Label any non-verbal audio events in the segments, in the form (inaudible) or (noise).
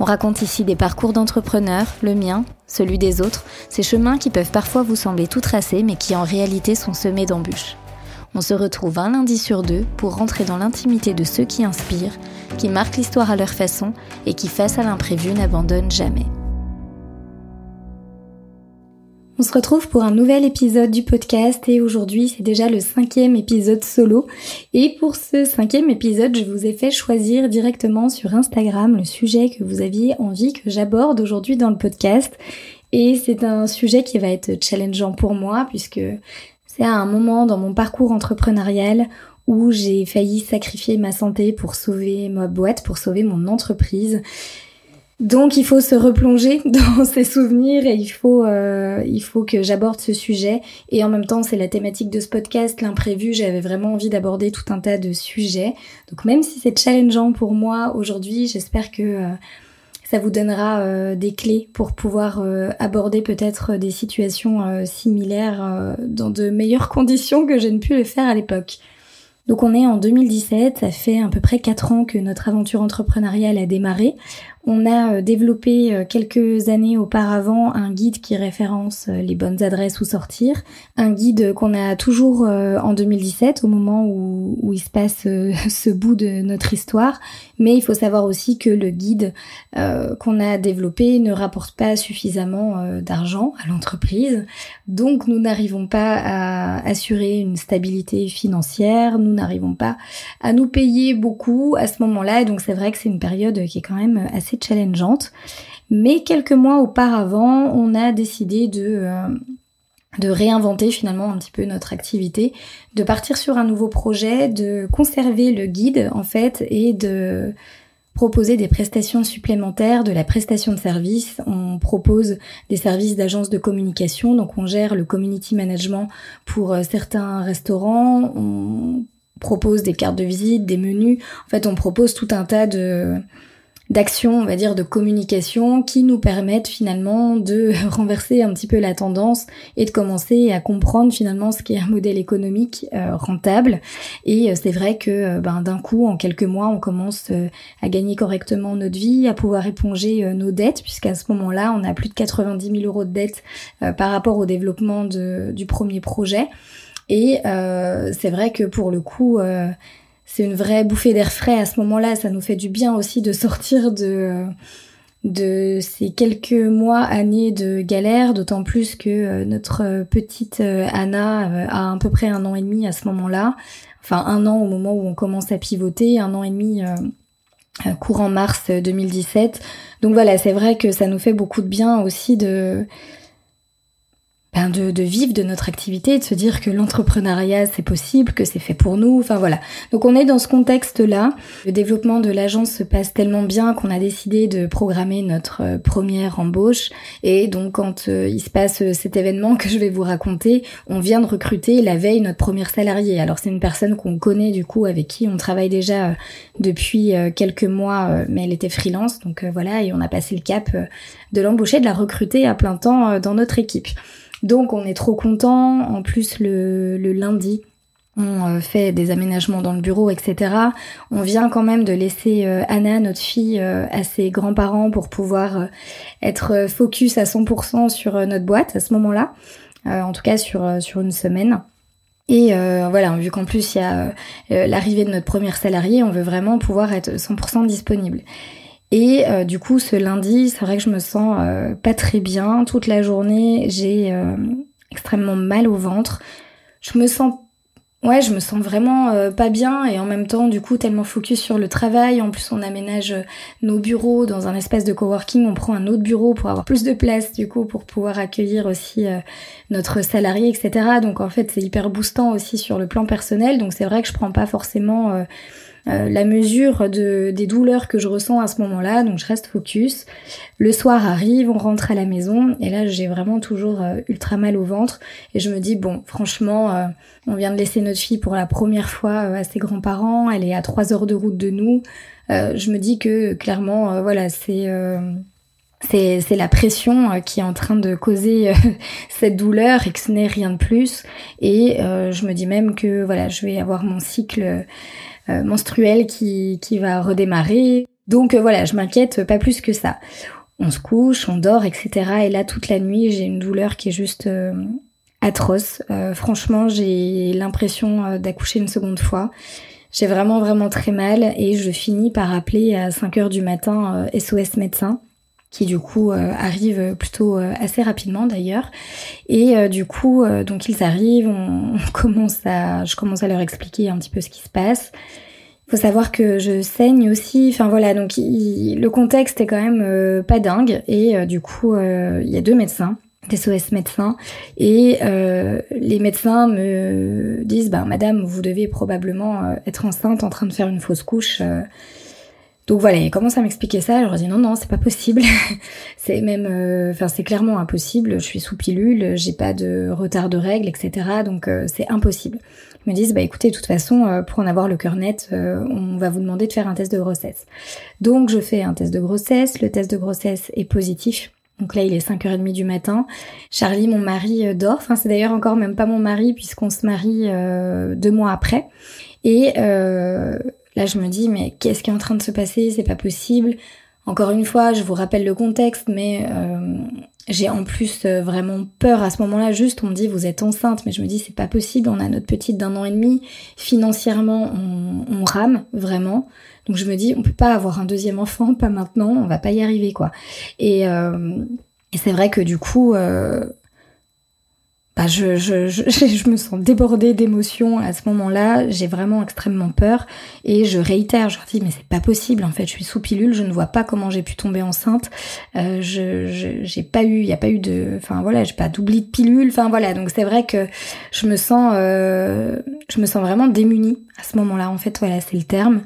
On raconte ici des parcours d'entrepreneurs, le mien, celui des autres, ces chemins qui peuvent parfois vous sembler tout tracés mais qui en réalité sont semés d'embûches. On se retrouve un lundi sur deux pour rentrer dans l'intimité de ceux qui inspirent, qui marquent l'histoire à leur façon et qui, face à l'imprévu, n'abandonnent jamais. On se retrouve pour un nouvel épisode du podcast et aujourd'hui c'est déjà le cinquième épisode solo. Et pour ce cinquième épisode, je vous ai fait choisir directement sur Instagram le sujet que vous aviez envie que j'aborde aujourd'hui dans le podcast. Et c'est un sujet qui va être challengeant pour moi puisque c'est à un moment dans mon parcours entrepreneurial où j'ai failli sacrifier ma santé pour sauver ma boîte, pour sauver mon entreprise. Donc il faut se replonger (laughs) dans ses souvenirs et il faut euh, il faut que j'aborde ce sujet et en même temps c'est la thématique de ce podcast l'imprévu j'avais vraiment envie d'aborder tout un tas de sujets donc même si c'est challengeant pour moi aujourd'hui j'espère que euh, ça vous donnera euh, des clés pour pouvoir aborder peut-être des situations similaires dans de meilleures (laughs) conditions que je ne pu le faire à l'époque. Donc on est en 2017, ça fait à peu près 4 ans que notre aventure entrepreneuriale a démarré. On a euh, développé euh, quelques années auparavant un guide qui référence euh, les bonnes adresses où sortir, un guide qu'on a toujours en 2017 au moment où, où il se passe (laughs) ce bout de notre histoire, mais il faut savoir aussi que le guide qu'on a développé ne rapporte pas suffisamment d'argent à l'entreprise, donc nous n'arrivons pas à assurer une stabilité financière, nous n'arrivons pas à nous payer beaucoup à ce moment-là, donc c'est vrai que c'est une période qui est quand même assez challengeante. Mais quelques mois auparavant, on a décidé de, euh, de réinventer finalement un petit peu notre activité, de partir sur un nouveau projet, de conserver le guide en fait et de proposer des prestations supplémentaires, de la prestation de services. On propose des services d'agence de communication, donc on gère le community management pour euh, certains restaurants, on propose des cartes de visite, des menus. En fait, on propose tout un tas de d'actions, on va dire, de communication qui nous permettent finalement de (laughs) renverser un petit peu la tendance et de commencer à comprendre finalement ce qu'est un modèle économique euh, rentable. Et euh, c'est vrai que euh, ben, d'un coup, en quelques mois, on commence à gagner correctement notre vie, à pouvoir éponger nos dettes, puisqu'à ce moment-là, on a plus de 90 000 euros de dettes par rapport au développement du premier projet. Et c'est vrai que pour le coup, c'est une vraie bouffée d'air frais à ce moment-là. Ça nous fait du bien aussi de sortir de de ces quelques mois, années de galère, d'autant plus que euh, notre petite euh, Anna euh, a à peu près un an et demi à ce moment-là. Enfin, un an au moment où on commence à pivoter, un an et demi courant mars 2017. Donc voilà, c'est vrai que ça nous fait beaucoup de bien aussi de ben de, de, vivre de notre activité, de se dire que l'entrepreneuriat c'est possible, que c'est fait pour nous, enfin voilà. Donc on est dans ce contexte-là. Le développement de l'agence se passe tellement bien qu'on a décidé de programmer notre euh, première embauche. Et donc quand euh, il se passe euh, cet événement que je vais vous raconter, on vient de recruter la veille notre première salariée. Alors c'est une personne qu'on connaît du coup, avec qui on travaille déjà depuis quelques mois, mais elle était freelance, donc voilà, et on a passé le cap de l'embaucher, de la recruter à plein temps dans notre équipe. Donc on est trop content. En plus le, lundi, on euh, fait des aménagements dans le bureau, etc. On vient quand même de laisser euh, Anna, notre fille, euh, à ses grands-parents pour pouvoir être focus à 100% sur notre boîte à ce moment-là, en tout cas sur, une semaine. Et voilà, vu qu'en plus il y a l'arrivée de notre première salariée, on veut vraiment pouvoir être 100% disponible. Et euh, du coup, ce lundi, c'est vrai que je me sens euh, pas très bien. Toute la journée, j'ai euh, extrêmement mal au ventre. Je me sens, ouais, je me sens vraiment pas bien et en même temps, du coup, tellement focus sur le travail. En plus, on aménage nos bureaux dans un espace de coworking. On prend un autre bureau pour avoir plus de place, du coup, pour pouvoir accueillir aussi notre salarié, etc. Donc, en fait, c'est hyper boostant aussi sur le plan personnel. Donc, c'est vrai que je prends pas forcément la mesure de, des douleurs que je ressens à ce moment-là, donc je reste focus. Le soir arrive, on rentre à la maison, et là j'ai vraiment toujours ultra mal au ventre, et je me dis, bon, franchement, on vient de laisser notre fille pour la première fois à ses grands-parents, elle est à trois heures de route de nous, je me dis que clairement, voilà, c'est c'est la pression euh, qui est en train de causer euh, (laughs) cette douleur et que ce n'est rien de plus. Et euh, je me dis même que voilà, je vais avoir mon cycle menstruel qui, qui va redémarrer. Donc voilà, je m'inquiète pas plus que ça. On se couche, on dort, etc. Et là, toute la nuit, j'ai une douleur qui est juste atroce. franchement, j'ai l'impression d'accoucher une seconde fois. J'ai vraiment vraiment très mal et je finis par appeler à 5 heures du matin SOS médecin qui du coup euh, arrive plutôt euh, assez rapidement d'ailleurs. Et euh, du coup, donc ils arrivent, (laughs) on, commence à, je commence à leur expliquer un petit peu ce qui se passe. Il faut savoir que je saigne aussi. Enfin voilà, donc le contexte est quand même pas dingue. Et du coup, il y a deux médecins des SOS médecins et les médecins me disent bah madame vous devez probablement être enceinte en train de faire une fausse couche donc voilà, il commence à m'expliquer ça, je leur dis non non, c'est pas possible. (laughs) c'est même euh, enfin c'est clairement impossible, je suis sous pilule, j'ai pas de retard de règles, etc. Donc euh, c'est impossible. Ils me disent bah écoutez, de toute façon, euh, pour en avoir le cœur net, on va vous demander de faire un test de grossesse. Donc je fais un test de grossesse, le test de grossesse est positif. Donc là, il est 5h30 du matin. Charlie, mon mari, dort. Enfin, c'est d'ailleurs encore même pas mon mari puisqu'on se marie deux mois après. Et euh, Là, je me dis, mais qu'est-ce qui est en train de se passer? C'est pas possible. Encore une fois, je vous rappelle le contexte, mais euh, j'ai en plus euh, vraiment peur à ce moment-là. Juste, on me dit, vous êtes enceinte, mais je me dis, c'est pas possible. On a notre petite d'un an et demi. Financièrement, on, rame vraiment. Donc je me dis, on peut pas avoir un deuxième enfant, pas maintenant. On va pas y arriver, quoi. Et, euh, et c'est vrai que du coup, bah, (laughs) je, me sens débordée d'émotions à ce moment-là, j'ai vraiment extrêmement peur. Et je réitère, je leur dis mais c'est pas possible en fait, je suis sous pilule, je ne vois pas comment j'ai pu tomber enceinte, euh, je j'ai pas eu, il y a pas eu de, enfin voilà, j'ai pas d'oubli de pilule, enfin voilà, donc c'est vrai que je me sens, euh, je me sens vraiment démunie à ce moment-là en fait, voilà c'est le terme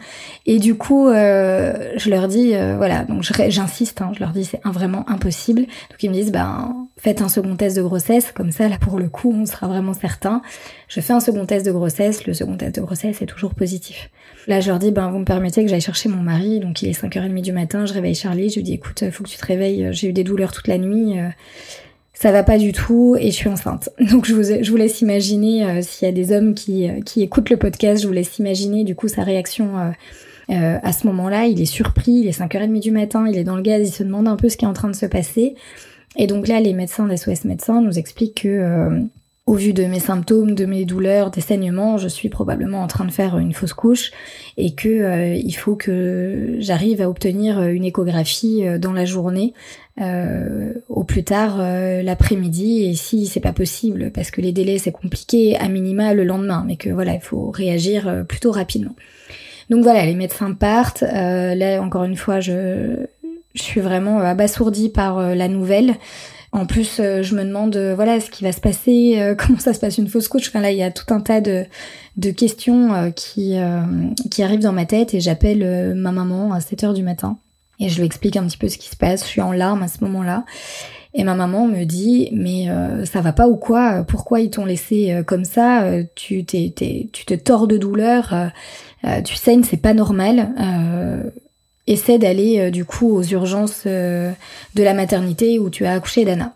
et du coup euh, je leur dis euh, voilà donc j'insiste, hein, je leur dis c'est vraiment impossible, donc ils me disent ben faites un second test de grossesse comme ça là pour le coup, on sera vraiment certain. Je fais un second test de grossesse, le second test de grossesse est toujours positif. Là, je leur dis, ben, vous me permettez que j'aille chercher mon mari, donc il est 5h30 du matin, je réveille Charlie, je lui dis, écoute, faut que tu te réveilles, j'ai eu des douleurs toute la nuit, euh, ça va pas du tout et je suis enceinte. (laughs) Donc je vous, laisse imaginer, euh, s'il y a des hommes qui, euh, qui écoutent le podcast, je vous laisse imaginer du coup sa réaction à ce moment-là. Il est surpris, il est 5h30 du matin, il est dans le gaz, il se demande un peu ce qui est en train de se passer. Et donc là, les médecins des SOS médecins nous expliquent que, euh, au vu de mes symptômes, de mes douleurs, des saignements, je suis probablement en train de faire une fausse couche et que euh, il faut que j'arrive à obtenir une échographie euh, dans la journée, au plus tard l'après-midi. Et si c'est pas possible, parce que les délais c'est compliqué, à minima le lendemain, mais que voilà, il faut réagir plutôt rapidement. Donc voilà, les médecins partent. là, encore une fois, je, je suis vraiment euh, abasourdie par euh, la nouvelle. En plus, euh, je me demande, voilà, ce qui va se passer, (laughs) comment ça se passe une fausse couche. Là, il y a tout un tas de, de questions qui, qui arrivent dans ma tête et j'appelle ma maman à 7 heures du matin et je lui explique un petit peu ce qui se passe. Je suis en larmes à ce moment-là. Et ma maman me dit mais ça va pas ou quoi? Pourquoi ils t'ont laissé comme ça? Tu t'es, tu te tords de douleur, tu saignes, c'est pas normal essaie d'aller euh, du coup aux urgences euh, de la maternité où tu as accouché d'Anna.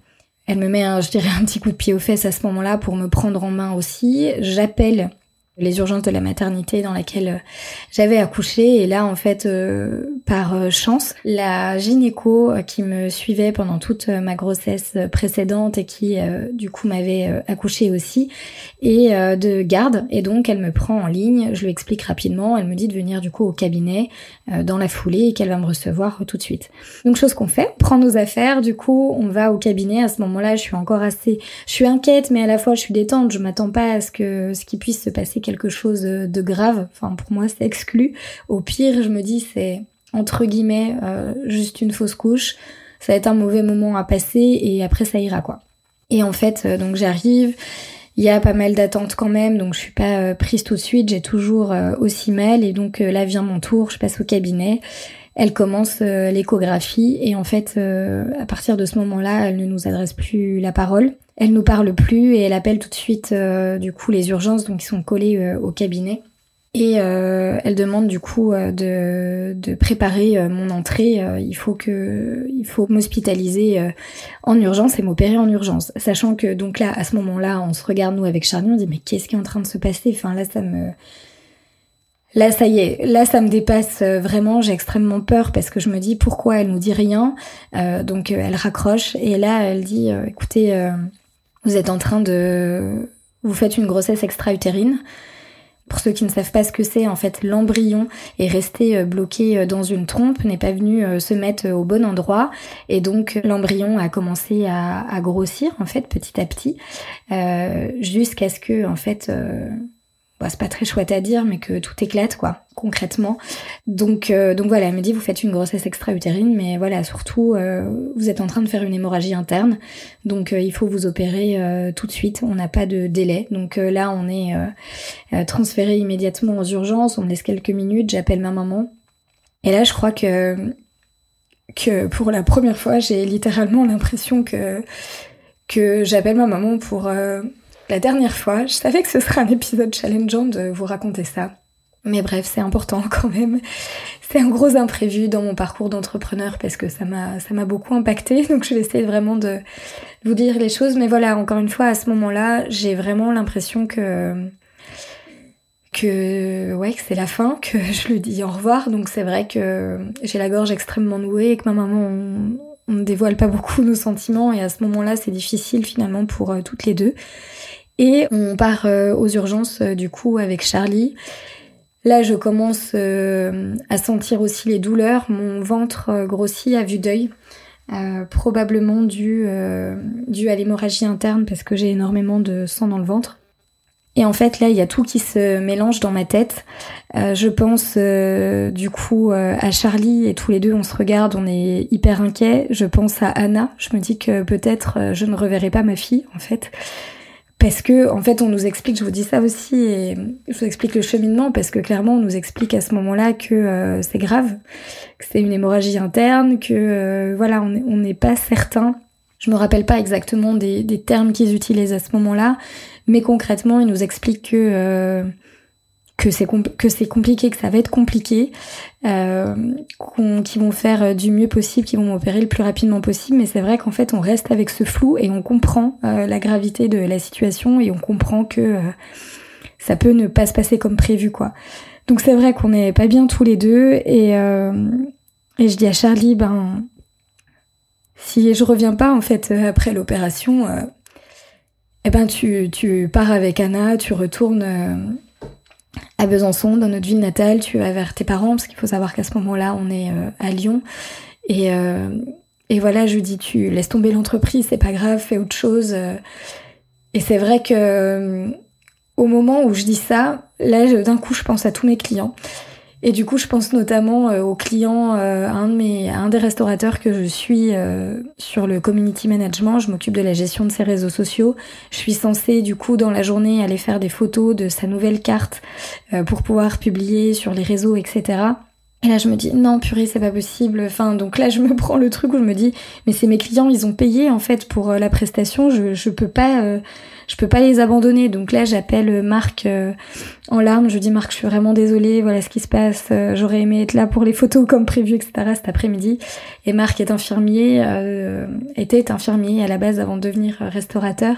Elle me met, un, je dirais, un petit coup de pied aux fesses à ce moment-là pour me prendre en main aussi. J'appelle les urgences de la maternité dans laquelle euh, j'avais accouché et là en fait par chance la gynéco qui me suivait pendant toute ma grossesse précédente et qui du coup m'avait accouché aussi et de garde et donc elle me prend en ligne je lui explique rapidement elle me dit de venir du coup au cabinet dans la foulée et qu'elle va me recevoir tout de suite donc chose qu'on fait on prend nos affaires du coup on va au cabinet à ce moment-là je suis encore assez je suis inquiète mais à la fois je suis détente je m'attends pas à ce que ce qui puisse se passer quelque chose de grave. Enfin, pour moi, c'est exclu. Au pire, je me dis, c'est entre guillemets euh, juste une fausse couche. Ça va être un mauvais moment à passer et après ça ira quoi. Et en fait, euh, donc j'arrive. Il y a pas mal d'attentes quand même, donc je suis pas prise tout de suite, j'ai toujours aussi mal et donc là vient mon tour, je passe au cabinet. Elle commence l'échographie et en fait à partir de ce moment-là, elle ne nous adresse plus la parole. Elle nous parle plus et elle appelle tout de suite du coup les urgences donc ils sont collés au cabinet. Et euh, elle demande du coup euh, de, de préparer euh, mon entrée. il faut que, il faut m'hospitaliser en urgence et m'opérer en urgence, sachant que donc là, à ce moment-là, on se regarde nous avec Charlie, on dit mais qu'est-ce qui est en train de se passer? Enfin là, ça me, là ça y est, là ça me dépasse vraiment. J'ai extrêmement peur parce que je me dis pourquoi elle nous dit rien? donc elle raccroche et là elle dit écoutez, vous êtes en train de, vous faites une grossesse extra-utérine. Pour ceux qui ne savent pas ce que c'est, en fait, l'embryon est resté euh, bloqué euh, dans une trompe, n'est pas venu euh, se mettre au bon endroit, et donc l'embryon a commencé à, grossir, en fait, petit à petit, jusqu'à ce que, en fait, bah, c'est pas très chouette à dire, mais que tout éclate, quoi, concrètement. Donc, euh, donc voilà, elle me dit, vous faites une grossesse extra-utérine, mais voilà, surtout, euh, vous êtes en train de faire une hémorragie interne, donc euh, il faut vous opérer tout de suite, on n'a pas de délai. Donc là, on est transféré immédiatement aux urgences, on laisse quelques minutes, j'appelle ma maman. Et là, je crois que, que pour la première fois, j'ai littéralement l'impression que, que j'appelle ma maman pour la dernière fois, je savais que ce serait un épisode challengeant de vous raconter ça. Mais bref, c'est important (laughs) quand même. C'est un gros imprévu dans mon parcours d'entrepreneur parce que ça m'a beaucoup impacté. (laughs) Donc je vais essayer vraiment de vous dire les choses. Mais voilà, encore une fois, à ce moment-là, j'ai vraiment l'impression que que ouais que c'est la fin, (laughs) que je lui dis au revoir. Donc c'est vrai que j'ai la gorge extrêmement nouée et que ma maman on, on ne dévoile pas beaucoup nos sentiments et à ce moment-là c'est difficile finalement pour euh, toutes les deux. Et on part euh, aux urgences euh, du coup avec Charlie. Là, je commence euh, à sentir aussi les douleurs. Mon ventre grossit à vue d'œil, probablement dû, dû à l'hémorragie interne parce que j'ai énormément de sang dans le ventre. Et en fait, là, il y a tout qui se mélange dans ma tête. je pense du coup à Charlie et tous les deux, on se regarde, on est hyper inquiets. Je pense à Anna. Je me dis que peut-être je ne reverrai pas ma fille, en fait. Parce que, en fait, on nous explique, je vous dis ça aussi, et je vous explique le cheminement, parce que clairement, on nous explique à ce moment-là que euh, c'est grave, que c'est une hémorragie interne, que euh, voilà, on n'est pas certain. Je me rappelle pas exactement des, des termes qu'ils utilisent à ce moment-là, mais concrètement, ils nous expliquent que euh, que c'est que c'est compliqué, que ça va être compliqué, euh, qu'ils vont faire euh, du mieux possible, qu'ils vont m'opérer le plus rapidement possible. Mais c'est vrai qu'en fait, on reste avec ce flou et on comprend euh, la gravité de la situation et on comprend que euh, ça peut ne pas se passer comme prévu, quoi. Donc c'est vrai qu'on n'est pas bien tous les deux et et je dis à Charlie, ben si je reviens pas en fait après l'opération, eh ben tu tu pars avec Anna, tu retournes à Besançon, dans notre ville natale, tu vas vers tes parents, parce qu'il faut savoir qu'à ce moment-là, on est euh, à Lyon. Et, euh, et voilà, je dis, tu laisses tomber l'entreprise, c'est pas grave, fais autre chose. Et c'est vrai que au moment où je dis ça, là, d'un coup, je pense à tous mes clients. Et du coup, je pense notamment euh, aux clients, euh, un de un des restaurateurs que je suis euh, sur le community management. Je m'occupe de la gestion de ses réseaux sociaux. Je suis censée, du coup, dans la journée, aller faire des photos de sa nouvelle carte pour pouvoir publier sur les réseaux, etc. Et là, je me dis, non, purée, c'est pas possible. Enfin, donc là, je me (laughs) prends le truc où je me dis, mais c'est mes clients, ils ont payé, en fait, pour la prestation. Je, je peux pas, je peux pas les abandonner. Donc là, j'appelle Marc euh, en larmes. Je dis Marc, je suis vraiment désolée. Voilà ce qui se passe. Euh, j'aurais aimé être là pour les photos comme prévu, etc. Cet après-midi. Et Marc est infirmier, euh, était infirmier à la base avant de devenir restaurateur.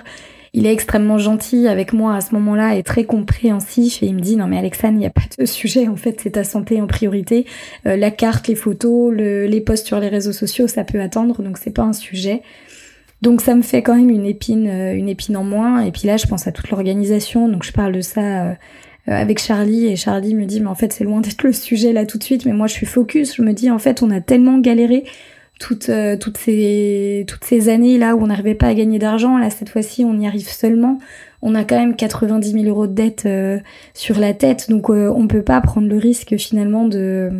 Il est extrêmement gentil avec moi à ce moment-là et très compréhensif et il me dit non mais Alexandre il n'y a pas de sujet en fait c'est ta santé en priorité la carte les photos les posts sur les réseaux sociaux ça peut attendre donc c'est pas un sujet donc ça me fait quand même une épine, euh, une épine en moins. Et puis là, je pense à toute l'organisation. Donc je parle de ça euh, euh, avec Charlie et Charlie me dit mais en fait c'est loin d'être le sujet là tout de suite. Mais moi je suis focus. Je me dis en fait on a tellement galéré toutes toutes ces toutes ces années là où on n'arrivait pas à gagner d'argent. Là cette fois-ci on y arrive seulement. On a quand même 90 000 euros de dette sur la tête. Donc on peut pas prendre le risque finalement de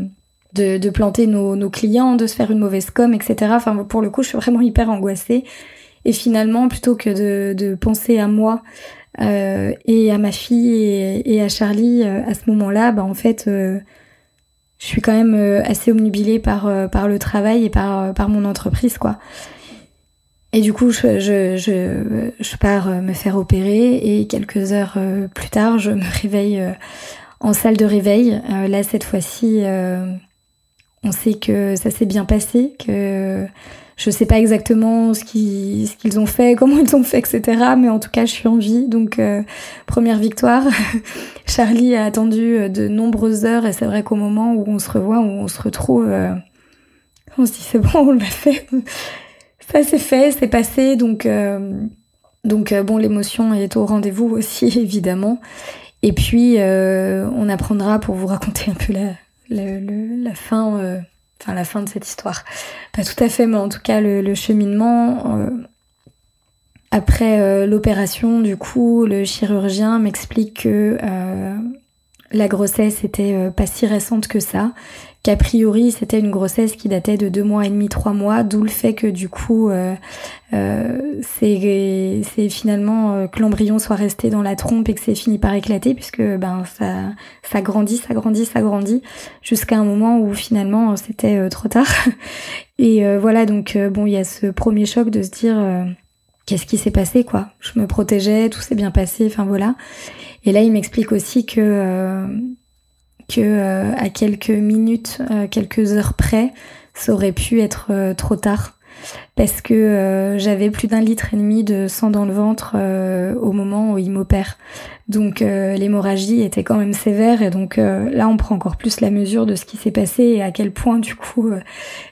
de, planter nos, nos, clients, de se faire une mauvaise com, etc. Enfin, pour le coup, je suis vraiment hyper angoissée. Et finalement, plutôt que de, de penser à moi, et à ma fille et, à Charlie à ce moment-là, bah en fait, je suis quand même assez omnubilée par par le travail et par par mon entreprise quoi. Et du coup, je, je, je, je, pars me faire opérer et quelques heures plus tard, je me réveille en salle de réveil. là, cette fois-ci, on sait que ça s'est bien passé, que je sais pas exactement ce qu'ils ce qu'ils ont fait, (laughs) comment ils ont fait, etc. Mais en tout cas, je suis en vie, donc euh, première victoire. (laughs) Charlie a attendu euh, de nombreuses heures et c'est vrai qu'au moment où on se revoit, où on se retrouve, euh, on se dit c'est bon, on l'a fait. (laughs) Ça c'est fait, c'est passé, donc donc bon, l'émotion est au rendez-vous aussi évidemment. Et puis on apprendra pour vous raconter un peu la la fin, euh, enfin la fin de cette histoire. Pas tout à fait, mais en tout cas le, cheminement. Euh, après euh, l'opération, du coup, le chirurgien m'explique que la grossesse était pas si récente que ça qu'a priori c'était une grossesse qui datait de deux mois et demi, trois mois, d'où le fait que du coup euh, euh, c'est c'est finalement euh, que l'embryon soit resté dans la trompe et que c'est fini par éclater puisque ben ça ça grandit, ça grandit, ça grandit jusqu'à un moment où finalement c'était trop tard. (laughs) Et voilà donc bon il y a ce premier choc de se dire qu'est-ce qui s'est passé quoi? Je me protégeais, tout s'est bien passé, enfin voilà. Et là il m'explique aussi que que euh, à quelques minutes, euh, quelques heures près, ça aurait pu être euh, trop tard parce que j'avais plus d'un litre et demi de sang dans le ventre au moment où il m'opère. Donc l'hémorragie était quand même sévère et donc là on prend encore plus la mesure de ce qui s'est passé et à quel point du coup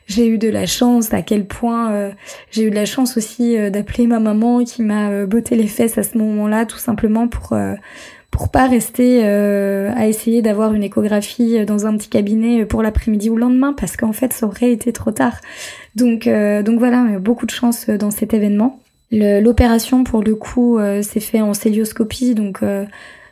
j'ai eu de la chance, à quel point j'ai eu de la chance aussi d'appeler ma maman qui m'a botté les fesses à ce moment-là tout simplement pour pour pas rester euh, à essayer d'avoir une échographie dans un petit cabinet pour l'après-midi ou le lendemain parce qu'en fait ça aurait été trop tard. Donc euh, donc voilà, beaucoup de chance dans cet événement. L'opération pour le coup euh, s'est fait en célioscopie donc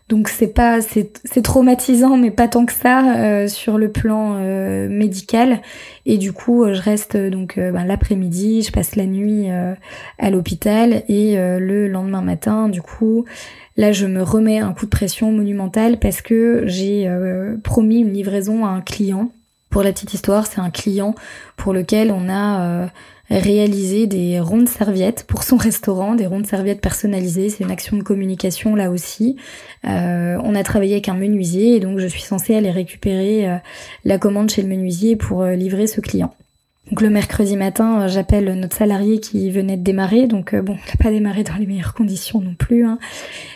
donc c'est pas c'est traumatisant mais pas tant que ça euh, sur le plan euh, médical et du coup je reste donc euh, ben, l'après-midi, je passe la nuit à l'hôpital et le lendemain matin du coup là je me remets un coup de pression monumental parce que j'ai promis une livraison à un client. Pour la petite histoire, c'est un client pour lequel on a réaliser des rondes serviettes pour son (laughs) restaurant, des rondes serviettes personnalisées. C'est une action de communication là aussi. Euh, on a travaillé avec un menuisier et donc je suis censée aller récupérer euh, la commande chez le menuisier pour euh, livrer ce client. Donc le mercredi matin, j'appelle notre salarié qui venait de démarrer. Donc bon, il n'a pas démarré dans les meilleures conditions non plus. Hein.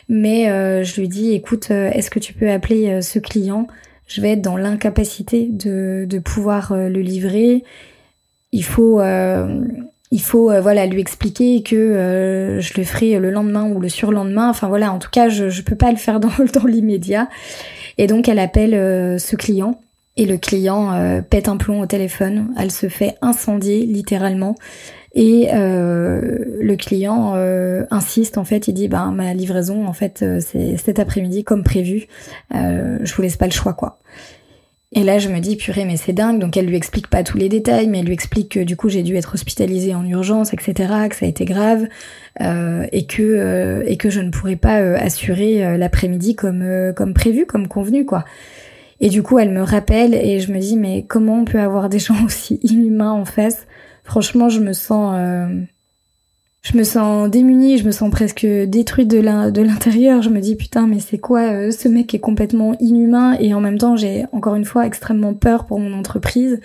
Mais je lui dis, écoute, est-ce que tu peux appeler ce client? Je vais être dans l'incapacité de, de pouvoir le livrer il faut euh, il faut euh, voilà lui expliquer que euh, je le ferai le lendemain ou le surlendemain. Enfin voilà, en tout cas, je je peux pas le faire (laughs) dans dans l'immédiat. Et donc elle appelle ce client et le client pète un plomb au téléphone. Elle se fait incendier littéralement. Et le client insiste en fait, il dit ben ma livraison en fait c'est cet après-midi comme prévu. je vous laisse pas le choix quoi. Et là, je me dis, purée, mais c'est dingue. Donc, elle lui explique pas tous les détails, mais elle lui explique que du coup, j'ai dû être hospitalisée en urgence, etc., que ça a été grave, euh, et que euh, et que je ne pourrais pas euh, assurer euh, l'après-midi comme comme prévu, comme convenu, quoi. Et du coup, elle me rappelle et je me dis, mais comment on peut avoir des gens (laughs) aussi inhumains en face? Franchement, je me sens je me sens démunie, je me sens presque détruite de l'intérieur. Je me dis putain, mais c'est quoi euh, ce mec est complètement inhumain et en même temps j'ai encore une fois extrêmement peur pour mon entreprise.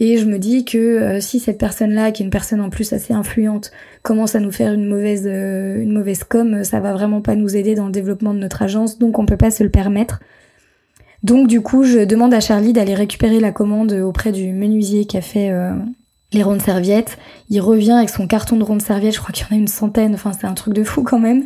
Et je me dis que euh, si cette personne-là, qui est une personne en plus assez influente, commence à nous faire une mauvaise euh, une mauvaise com, ça va vraiment pas nous aider dans le développement de notre agence, donc on peut pas se le permettre. Donc du coup, je demande à Charlie d'aller récupérer la commande auprès du menuisier qui a fait les rondes serviettes. Il revient avec son carton de rondes serviettes, je crois qu'il y en a une centaine, enfin c'est un truc de fou quand même.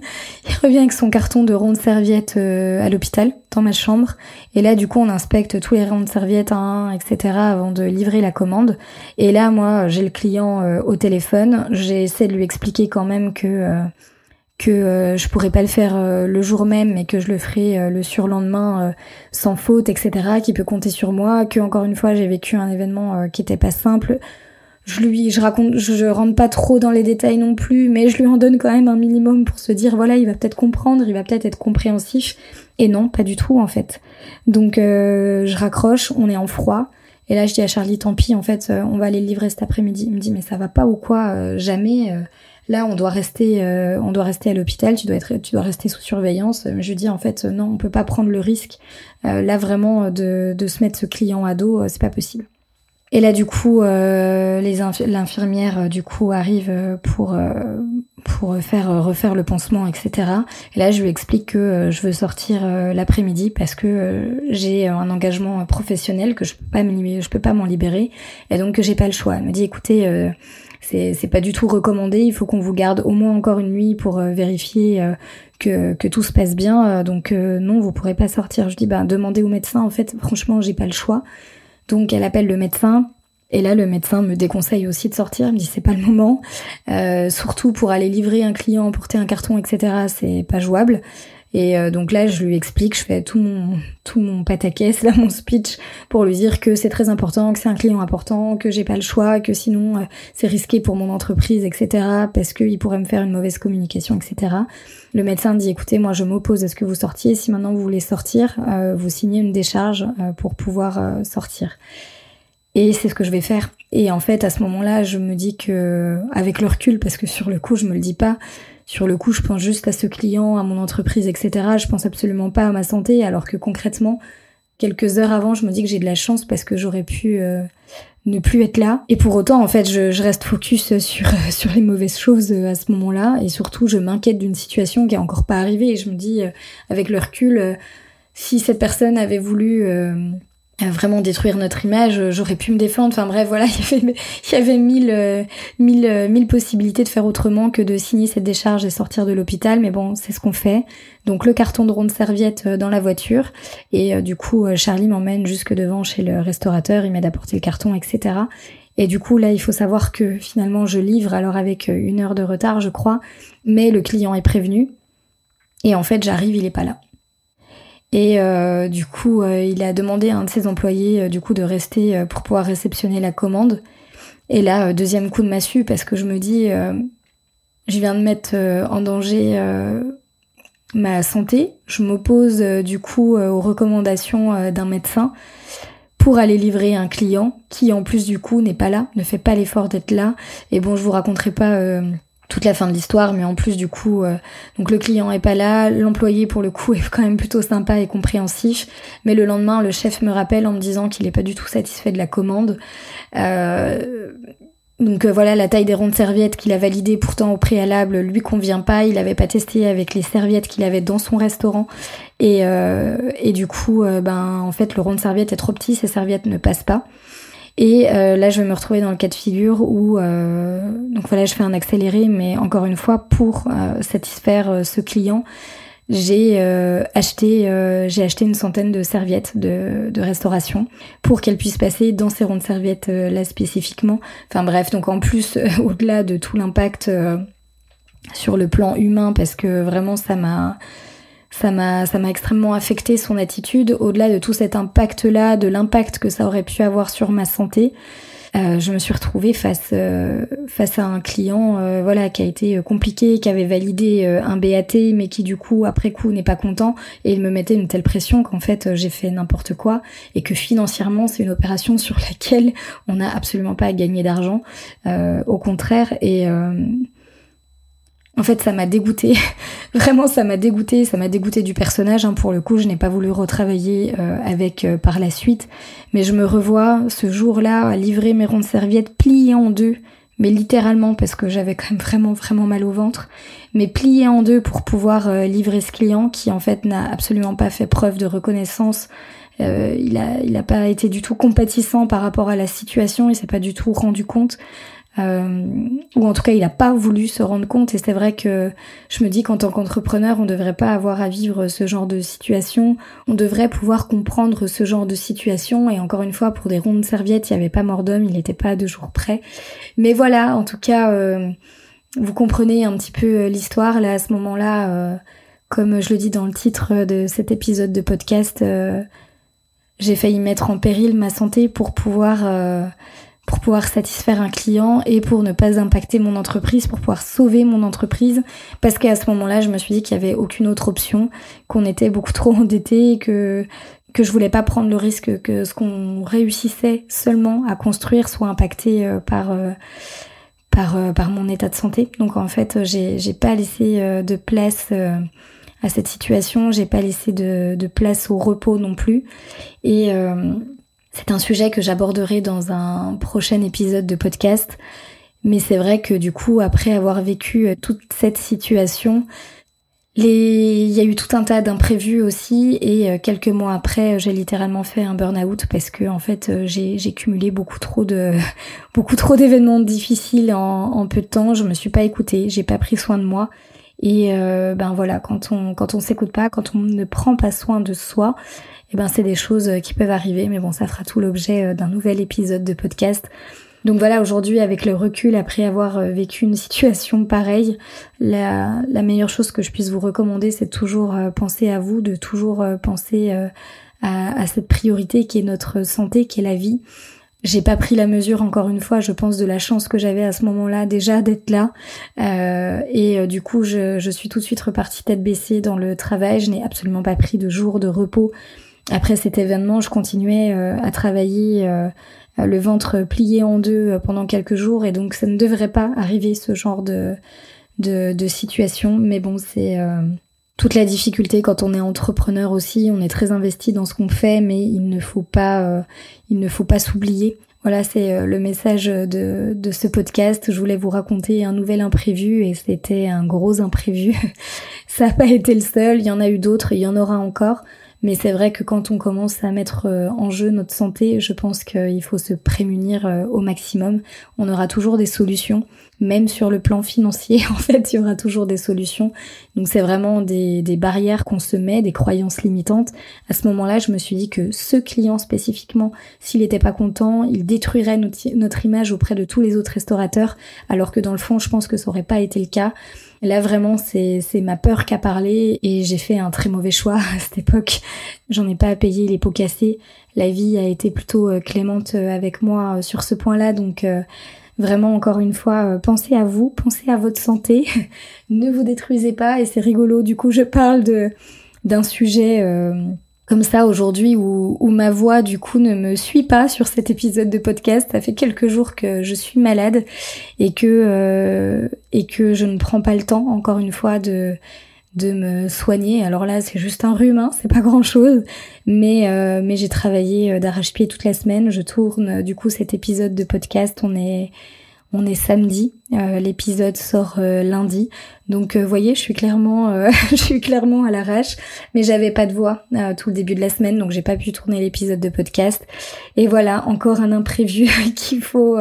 Il revient avec son carton de rondes serviettes euh, à l'hôpital, dans ma chambre. Et là du coup on inspecte tous les rondes serviettes, un, etc. avant de livrer la commande. Et là moi j'ai le client euh, au téléphone, j'essaie de lui expliquer quand même que... Euh, que je pourrais pas le faire le jour même mais que je le ferai le surlendemain sans faute etc qui peut compter sur moi que encore une fois j'ai vécu un événement qui était pas simple je lui, je raconte, je, rentre pas trop dans les détails non plus, mais je lui en donne quand même un minimum pour se dire voilà, il va peut-être comprendre, il va peut-être être compréhensif. Et non, pas du tout en fait. Donc euh, je raccroche, on est en froid. Et là, je dis à Charlie, tant pis, en fait, euh, on va aller le livrer cet après-midi. Il me dit, mais ça va pas ou quoi euh, Jamais. Là, on doit rester, on doit rester à l'hôpital. Tu dois être, tu dois rester sous surveillance. Je dis en fait, non, on peut pas prendre le risque. là, vraiment, de, de se mettre ce client à dos, c'est pas possible. Et là, du coup, euh, l'infirmière euh, du coup arrive euh, pour euh, pour faire refaire le pansement, etc. Et là, je lui explique que je veux sortir l'après-midi parce que j'ai un engagement professionnel que je peux pas peux pas m'en libérer et donc que j'ai pas le choix. Elle me dit, écoutez. C'est pas du tout recommandé. Il faut qu'on vous garde au moins encore une nuit pour vérifier que, que tout se passe bien. donc non, vous pourrez pas sortir. Je dis bah demandez au médecin. En fait, franchement, j'ai pas le choix. Donc elle appelle le médecin. Et là, le médecin me déconseille aussi de sortir. Il me dit c'est pas le moment, euh, surtout pour aller livrer un client, porter un carton, etc. C'est pas jouable. Et euh, donc là, je lui explique, je fais tout mon tout mon pataquès, (laughs) là mon speech pour lui dire que c'est très important, que c'est un client important, que j'ai pas le choix, que sinon euh, c'est risqué pour mon entreprise, etc. Parce qu'il pourrait me faire une mauvaise communication, etc. Le médecin dit écoutez, moi je m'oppose à ce que vous sortiez. Si maintenant vous voulez sortir, euh, vous signez une décharge pour pouvoir sortir. Et c'est ce que je vais faire. Et en fait, à ce moment-là, je me dis que, avec le recul, parce que sur le coup, je me le dis pas, sur le coup, je pense juste à ce client, à mon entreprise, etc. Je pense absolument pas à ma santé, alors que concrètement, quelques heures avant, je me dis que j'ai de la chance parce que j'aurais pu euh, ne plus être là. Et pour autant, en fait, je, reste focus sur sur les mauvaises choses euh, à ce moment-là, et surtout, je m'inquiète d'une situation qui est encore pas arrivée. Et je me dis, euh, avec le recul, si cette personne avait voulu vraiment détruire notre image, j'aurais pu me défendre. Enfin bref, voilà, (laughs) il y avait, mille, euh, mille, euh, mille possibilités de faire autrement que de signer cette décharge et sortir de l'hôpital. Mais bon, c'est ce qu'on fait. Donc le carton de ronde serviette euh, dans la voiture. Et du coup, Charlie m'emmène jusque devant chez le restaurateur. Il m'aide à porter le carton, etc. Et du coup, là, il faut savoir que finalement, je livre alors avec une heure de retard, je crois. Mais le client est prévenu. Et en fait, j'arrive, il est pas là. Et euh, du coup, euh, il a demandé à un de ses employés euh, du coup de rester pour pouvoir réceptionner la commande. Et là, deuxième coup de massue parce que je me dis, je viens de mettre en danger ma santé. Je m'oppose du coup aux recommandations d'un médecin pour aller livrer un client qui en plus du coup n'est pas là, ne fait pas l'effort d'être là. Et bon, je vous raconterai pas toute la fin de l'histoire, mais en plus du coup, euh, donc le client est pas là, l'employé pour le coup (laughs) est quand même plutôt sympa et compréhensif, mais le lendemain le chef me rappelle en me disant qu'il est pas du tout satisfait de la commande. Euh, donc euh, voilà, la taille des rondes serviettes qu'il a validées pourtant au préalable lui convient pas. Il avait pas testé avec les serviettes qu'il avait dans son restaurant et, et du coup, ben en fait le rond de serviette est trop petit, ces serviettes ne passent pas. Et euh, là, je vais me retrouver dans le cas de figure où, euh, donc voilà, je fais un accéléré, mais encore une fois, pour euh, satisfaire ce client, j'ai acheté, j'ai acheté une centaine de serviettes de, de restauration pour qu'elles puissent passer dans ces rondes serviettes là spécifiquement. Enfin bref, donc en plus, (laughs) au-delà de tout l'impact sur le plan humain, parce que vraiment ça m'a ça m'a ça m'a extrêmement affecté son attitude au-delà de tout cet impact là de l'impact que ça aurait pu avoir sur ma santé. Euh, je me suis retrouvée face euh, face à un client euh, voilà qui a été compliqué qui avait validé un BAT mais qui du coup après coup n'est pas content. Et il me mettait une telle pression qu'en fait j'ai fait n'importe quoi. Et que financièrement c'est une opération sur laquelle on n'a absolument pas à gagner d'argent. Au contraire. Et en fait, ça m'a dégoûté. (laughs) Vraiment, ça m'a dégoûté. Ça m'a dégoûté du personnage. Hein. Pour le coup, je n'ai pas voulu retravailler euh, avec euh, par la suite. Mais je me revois ce jour-là à livrer mes rondes serviettes pliées en deux. Mais littéralement, parce que j'avais quand même vraiment, vraiment mal au ventre. Mais pliées en deux pour pouvoir euh, livrer ce client qui, en fait, n'a absolument pas fait preuve de reconnaissance. il a, il a pas été du tout compatissant par rapport à la situation. Il s'est pas du tout rendu compte. Euh, ou en tout cas il n'a pas voulu se rendre compte. Et c'est vrai que je me dis qu'en tant qu'entrepreneur on ne devrait pas avoir à vivre ce genre de situation, on devrait pouvoir comprendre ce genre de situation. Et encore une fois pour des rondes serviettes il n'y avait pas mort d'homme, il n'était pas deux jours près. Mais voilà, en tout cas euh, vous comprenez un petit peu euh, l'histoire. Là à ce moment-là, comme je le dis dans le titre de cet épisode de podcast, j'ai failli mettre en péril ma santé pour pouvoir pour pouvoir satisfaire un client et pour ne pas impacter mon entreprise, pour pouvoir sauver mon entreprise. Parce qu'à ce moment-là, je me suis dit qu'il y avait aucune autre option, qu'on était beaucoup trop endetté et que que je voulais pas prendre le risque que ce qu'on réussissait seulement à construire soit impacté euh, par euh, par euh, par mon état de santé. Donc en fait, j'ai pas laissé de place à cette situation, j'ai pas laissé de, de place au repos non plus et c'est un sujet que j'aborderai dans un prochain épisode de podcast. Mais c'est vrai que du coup, après avoir vécu toute cette situation. Il y a eu tout un tas d'imprévus aussi et euh, quelques mois après, j'ai littéralement fait un burn-out parce que en fait, euh, j'ai cumulé beaucoup trop de (laughs) beaucoup trop d'événements difficiles en... en, peu de temps. Je me suis pas écoutée, j'ai pas pris soin de moi et euh, ben voilà, quand on quand on s'écoute pas, quand on ne prend pas soin de soi, et eh ben c'est des choses qui peuvent arriver. Mais bon, ça fera tout l'objet d'un nouvel épisode de podcast. Donc voilà, aujourd'hui, avec le recul, après avoir euh, vécu une situation pareille, la, meilleure chose que je puisse vous recommander, c'est toujours euh, penser à vous, de toujours euh, penser à, cette priorité qui est notre santé, qui est la vie. J'ai pas pris la mesure encore une fois, je pense, de la chance que j'avais à ce moment-là déjà d'être là. et du coup, je, je, suis tout de suite repartie tête baissée dans le travail. Je n'ai absolument pas pris de jour de repos. Après cet événement, je continuais à travailler euh, le ventre plié en deux euh, pendant quelques jours et donc ça ne devrait pas arriver ce genre de, de, situation. Mais bon, c'est euh, toute la difficulté quand on est entrepreneur aussi. On est très investi dans ce qu'on fait, mais il ne faut pas, il ne faut pas s'oublier. Voilà, c'est le message de, de ce podcast. Je voulais vous raconter un nouvel imprévu et c'était un gros imprévu. (laughs) Ça n'a pas été le seul, il y en a eu d'autres, il y en aura encore. Mais c'est vrai que quand on commence à mettre euh, en jeu notre santé, je pense qu'il faut se prémunir euh, au maximum. On aura toujours des solutions, même sur le plan financier, (laughs) en fait, il y aura toujours des solutions. Donc c'est vraiment des, barrières qu'on se met, des croyances limitantes. À ce moment-là, je me suis dit que ce client spécifiquement, s'il n'était pas content, il détruirait notre, image auprès de tous les autres restaurateurs, alors que dans le fond, je pense que ça aurait pas été le cas. Là vraiment c'est ma peur qui a parlé et j'ai fait un très mauvais choix à cette époque. J'en ai pas à payer les pots cassés. La vie a été plutôt euh, clémente euh, avec moi euh, sur ce point-là donc vraiment encore une fois pensez à vous, pensez à votre santé. (laughs) ne vous détruisez pas et c'est rigolo du coup je parle d'un sujet comme ça aujourd'hui où, ma voix du coup ne me suit pas sur cet épisode de podcast. Ça fait quelques jours que je suis malade et que euh, et que je ne prends pas le temps encore une fois de de me soigner. Alors là, c'est juste un rhume, hein, c'est pas grand chose, mais euh, mais j'ai travaillé euh, d'arrache-pied toute la semaine. Je tourne du coup cet épisode de podcast. On est on est samedi, euh, l'épisode sort euh, lundi, donc vous voyez, je suis clairement, (laughs) je suis clairement à l'arrache, mais j'avais pas de voix tout le début de la semaine, donc j'ai pas pu tourner l'épisode de podcast. Et voilà, encore un imprévu (laughs) qu'il faut,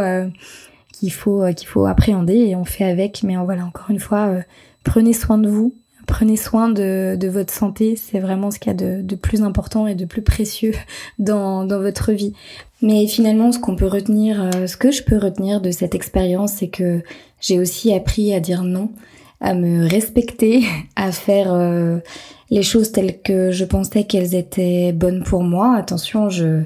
qu'il faut, qu'il faut appréhender et on fait avec. Mais voilà, encore une fois, prenez soin de vous, prenez soin de, de votre santé, c'est vraiment ce qu'il y a de, de, plus important et de plus précieux (laughs) dans, dans votre vie. Mais finalement, ce qu'on peut retenir, euh, ce que je peux retenir de cette expérience, c'est que j'ai aussi appris à dire non, à me respecter, (laughs) à faire euh, les choses telles que je pensais qu'elles étaient bonnes pour moi. Attention, je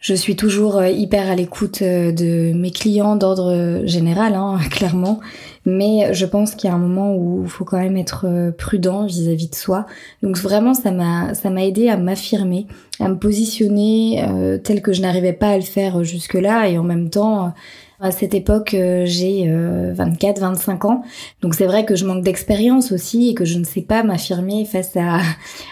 je suis toujours euh, hyper à l'écoute de mes clients d'ordre général, hein, (laughs) clairement. Mais je pense qu'il y a un moment où il faut quand même être euh, prudent vis-à-vis de soi. Donc vraiment, ça m'a ça m'a aidé à m'affirmer, à me positionner euh, tel que je n'arrivais pas à le faire jusque-là, et en même temps à cette époque, euh, j'ai 24, 25 ans. Donc c'est vrai que je manque d'expérience aussi et que je ne sais pas m'affirmer face à,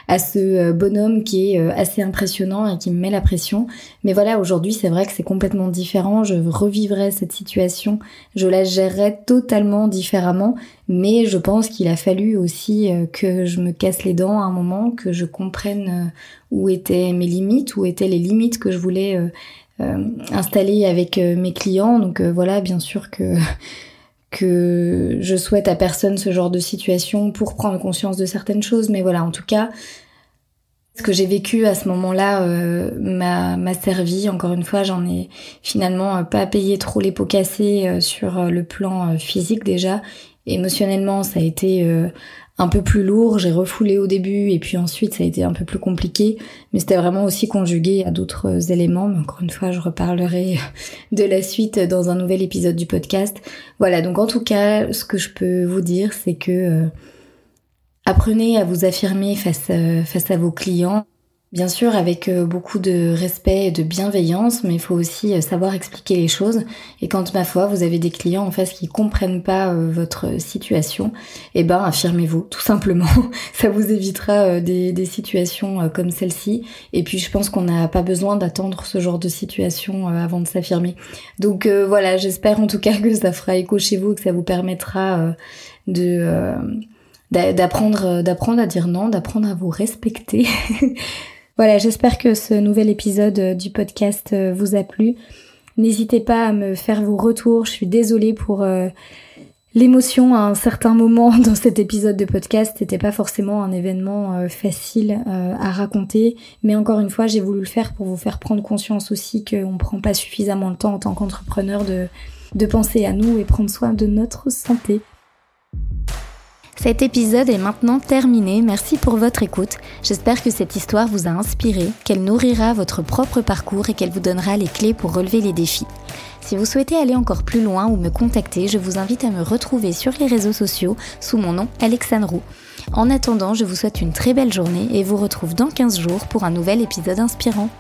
à ce euh, bonhomme qui est euh, assez impressionnant et qui me met la pression. Mais voilà, aujourd'hui, c'est vrai que c'est complètement différent. Je revivrai cette situation. Je la gérerai totalement différemment. Mais je pense qu'il a fallu aussi que je me casse les dents à un moment, que je comprenne où étaient mes limites, où étaient les limites que je voulais euh, installée avec euh, mes clients. Donc euh, voilà, bien sûr que (laughs) que je souhaite à personne ce genre de situation pour prendre conscience de certaines choses. Mais voilà, en tout cas, ce que j'ai vécu à ce moment-là m'a servi. Encore une fois, j'en ai finalement pas payé trop les pots cassés sur le plan physique déjà. Émotionnellement, ça a été un peu plus lourd. J'ai refoulé au début et puis ensuite ça a été un peu plus compliqué. Mais c'était vraiment aussi conjugué à d'autres éléments. Mais encore une fois, je reparlerai (laughs) de la suite dans un nouvel épisode du podcast. Voilà, donc en tout cas, ce que je peux vous dire, c'est que euh, apprenez à vous affirmer face, face à vos clients. Bien sûr, avec euh, beaucoup de respect et de bienveillance, mais il faut aussi euh, savoir expliquer les choses. Et quand, ma foi, vous avez des clients en face qui comprennent pas euh, votre situation, eh ben, affirmez-vous, tout simplement. (laughs) Ça vous évitera des, des situations comme celle-ci. Et puis, je pense qu'on n'a pas besoin d'attendre ce genre de situation avant de s'affirmer. Donc voilà, j'espère en tout cas que ça fera écho chez vous, que ça vous permettra de d'apprendre d'apprendre à dire non, d'apprendre à vous respecter. (laughs) Voilà, j'espère que ce nouvel épisode euh, du podcast euh, vous a plu. N'hésitez pas à me faire vos retours. Je suis désolée pour euh, l'émotion à un certain moment (laughs) dans cet épisode de podcast. C'était pas forcément un événement facile à raconter, mais encore une fois, j'ai voulu le faire pour vous faire prendre conscience aussi qu'on prend pas suffisamment le temps en tant qu'entrepreneur de, de penser à nous et prendre soin de notre santé. Cet épisode est maintenant terminé, merci pour votre écoute. J'espère que cette histoire vous a inspiré, qu'elle nourrira votre propre parcours et qu'elle vous donnera les clés pour relever les défis. Si vous souhaitez aller encore plus loin ou me contacter, je vous invite à me retrouver sur les réseaux sociaux sous mon nom Alexandre Roux. En attendant, je vous souhaite une très belle journée et vous retrouve dans 15 jours pour un nouvel épisode inspirant.